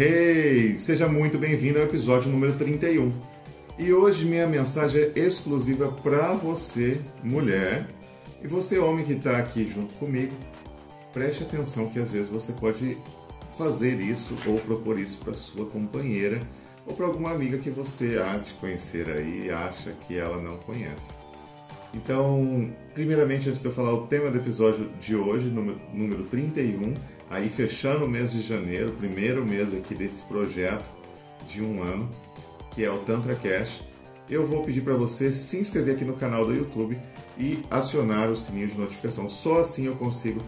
Hey, seja muito bem-vindo ao episódio número 31. E hoje minha mensagem é exclusiva para você, mulher, e você, homem que está aqui junto comigo. Preste atenção que às vezes você pode fazer isso ou propor isso para sua companheira ou para alguma amiga que você há de conhecer aí e acha que ela não conhece. Então, primeiramente, antes de eu falar o tema do episódio de hoje, número, número 31, aí fechando o mês de janeiro, primeiro mês aqui desse projeto de um ano, que é o Tantra Cash, eu vou pedir para você se inscrever aqui no canal do YouTube e acionar o sininho de notificação. Só assim eu consigo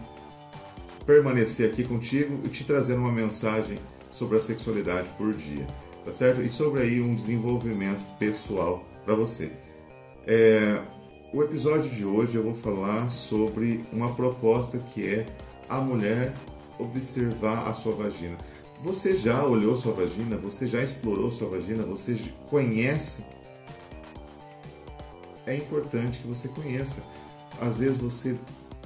permanecer aqui contigo e te trazer uma mensagem sobre a sexualidade por dia, tá certo? E sobre aí um desenvolvimento pessoal para você. É, o episódio de hoje eu vou falar sobre uma proposta que é a mulher observar a sua vagina. Você já olhou sua vagina? Você já explorou sua vagina? Você conhece? É importante que você conheça. Às vezes você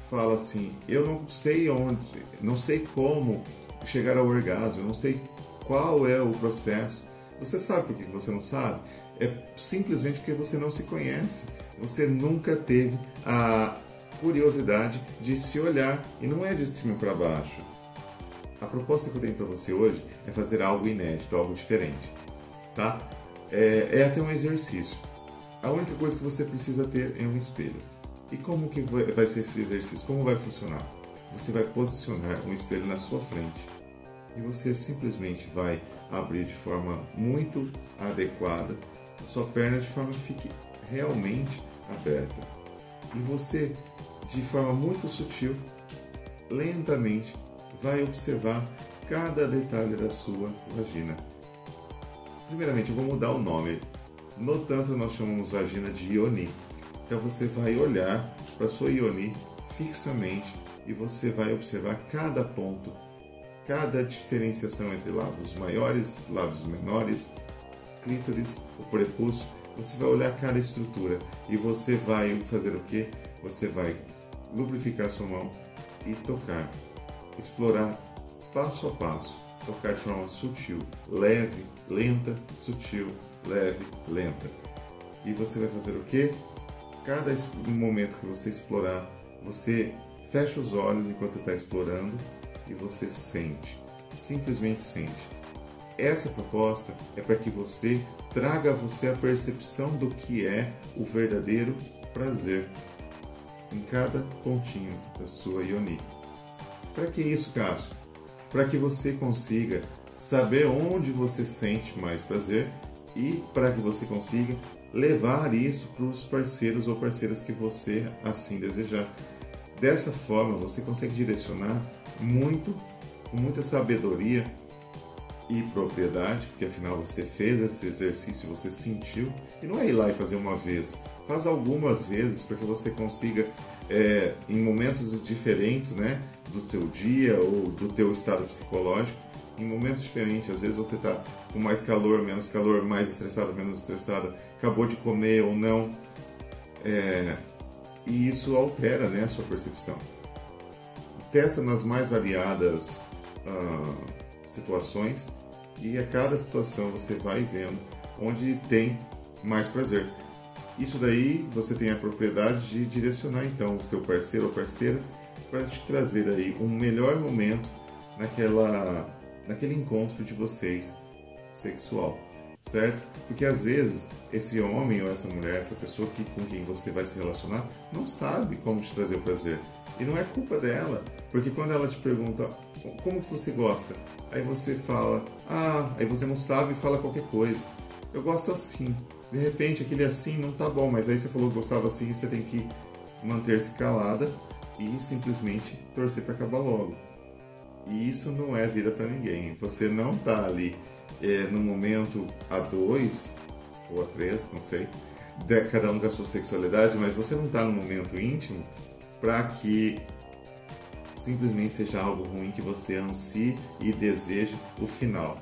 fala assim: eu não sei onde, não sei como chegar ao orgasmo, não sei qual é o processo. Você sabe por que você não sabe? É simplesmente porque você não se conhece você nunca teve a curiosidade de se olhar e não é de cima para baixo. A proposta que eu tenho para você hoje é fazer algo inédito, algo diferente, tá? É, é até um exercício. A única coisa que você precisa ter é um espelho. E como que vai ser esse exercício? Como vai funcionar? Você vai posicionar um espelho na sua frente e você simplesmente vai abrir de forma muito adequada a sua perna de forma que fique realmente aberta. E você, de forma muito sutil, lentamente, vai observar cada detalhe da sua vagina. Primeiramente, eu vou mudar o nome. No tanto, nós chamamos vagina de Ioni. Então, você vai olhar para sua Ioni fixamente e você vai observar cada ponto, cada diferenciação entre lábios maiores, lábios menores, clítoris, o prepúcio você vai olhar cada estrutura e você vai fazer o que? Você vai lubrificar sua mão e tocar, explorar passo a passo, tocar de forma sutil, leve, lenta, sutil, leve, lenta. E você vai fazer o que? Cada momento que você explorar, você fecha os olhos enquanto você está explorando e você sente, simplesmente sente. Essa proposta é para que você traga a você a percepção do que é o verdadeiro prazer em cada pontinho da sua Ioni. Para que isso, Cássio? Para que você consiga saber onde você sente mais prazer e para que você consiga levar isso para os parceiros ou parceiras que você assim desejar. Dessa forma, você consegue direcionar muito, com muita sabedoria e propriedade, porque afinal você fez esse exercício, você sentiu, e não é ir lá e fazer uma vez, faz algumas vezes para que você consiga, é, em momentos diferentes, né, do teu dia ou do teu estado psicológico, em momentos diferentes, às vezes você está com mais calor, menos calor, mais estressado, menos estressado, acabou de comer ou não, é, e isso altera, né, a sua percepção. Testa nas mais variadas uh, situações e a cada situação você vai vendo onde tem mais prazer. Isso daí você tem a propriedade de direcionar então o teu parceiro ou parceira para te trazer aí um melhor momento naquela naquele encontro de vocês sexual, certo? Porque às vezes esse homem ou essa mulher, essa pessoa que, com quem você vai se relacionar, não sabe como te trazer o prazer. E não é culpa dela, porque quando ela te pergunta como que você gosta, aí você fala, ah, aí você não sabe e fala qualquer coisa. Eu gosto assim. De repente aquele assim não tá bom, mas aí você falou que gostava assim, você tem que manter-se calada e simplesmente torcer para acabar logo. E isso não é vida para ninguém. Você não tá ali é, no momento a dois ou a três, não sei, de, cada um com a sua sexualidade, mas você não tá no momento íntimo para que simplesmente seja algo ruim que você ansie e deseje o final.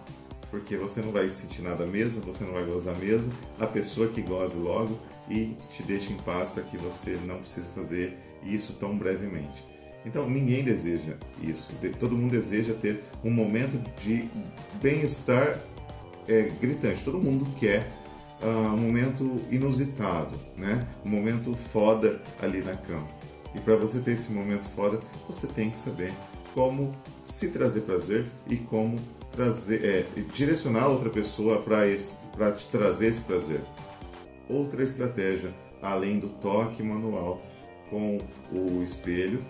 Porque você não vai sentir nada mesmo, você não vai gozar mesmo, a pessoa que goze logo e te deixe em paz para que você não precise fazer isso tão brevemente. Então ninguém deseja isso. Todo mundo deseja ter um momento de bem-estar é, gritante. Todo mundo quer uh, um momento inusitado, né? Um momento foda ali na cama. E para você ter esse momento foda, você tem que saber como se trazer prazer e como trazer, é, direcionar outra pessoa para te trazer esse prazer. Outra estratégia, além do toque manual com o espelho,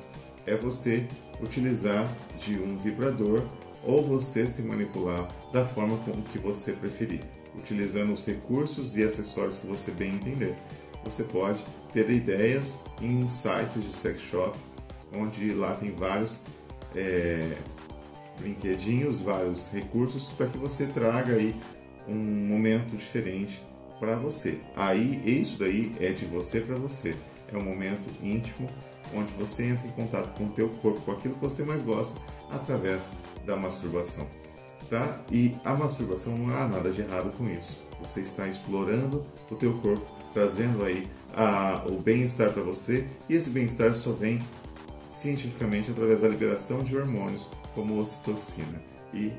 é você utilizar de um vibrador ou você se manipular da forma como que você preferir, utilizando os recursos e acessórios que você bem entender. Você pode ter ideias em sites de sex shop, onde lá tem vários é, brinquedinhos, vários recursos para que você traga aí um momento diferente para você. Aí isso daí é de você para você. É um momento íntimo onde você entra em contato com o teu corpo, com aquilo que você mais gosta, através da masturbação. Tá? E a masturbação não há nada de errado com isso. Você está explorando o teu corpo, trazendo aí a, o bem-estar para você, e esse bem-estar só vem cientificamente através da liberação de hormônios como ocitocina e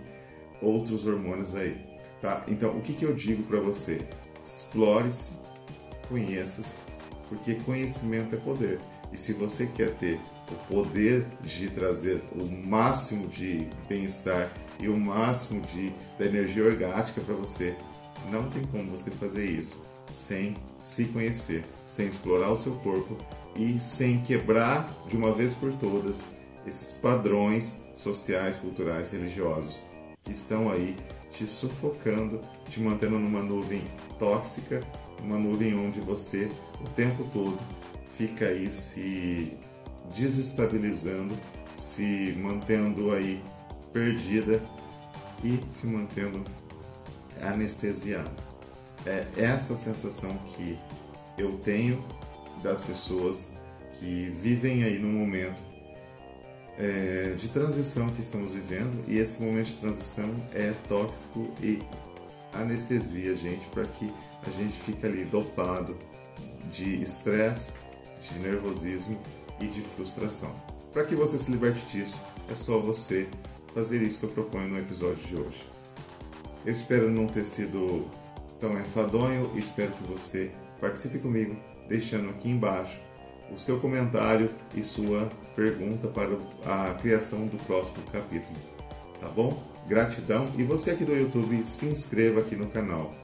outros hormônios aí. Tá? Então, o que, que eu digo para você? Explore-se, conheça-se, porque conhecimento é poder. E se você quer ter o poder de trazer o máximo de bem-estar e o máximo de, energia orgástica para você, não tem como você fazer isso sem se conhecer, sem explorar o seu corpo e sem quebrar de uma vez por todas esses padrões sociais, culturais, religiosos que estão aí te sufocando, te mantendo numa nuvem tóxica, uma nuvem onde você o tempo todo fica aí se desestabilizando, se mantendo aí perdida e se mantendo anestesiada. É essa sensação que eu tenho das pessoas que vivem aí no momento é, de transição que estamos vivendo e esse momento de transição é tóxico e anestesia a gente para que a gente fique ali dopado de estresse, de nervosismo e de frustração. Para que você se liberte disso, é só você fazer isso que eu proponho no episódio de hoje. Eu espero não ter sido tão enfadonho e espero que você participe comigo, deixando aqui embaixo o seu comentário e sua pergunta para a criação do próximo capítulo. Tá bom? Gratidão e você aqui do YouTube se inscreva aqui no canal.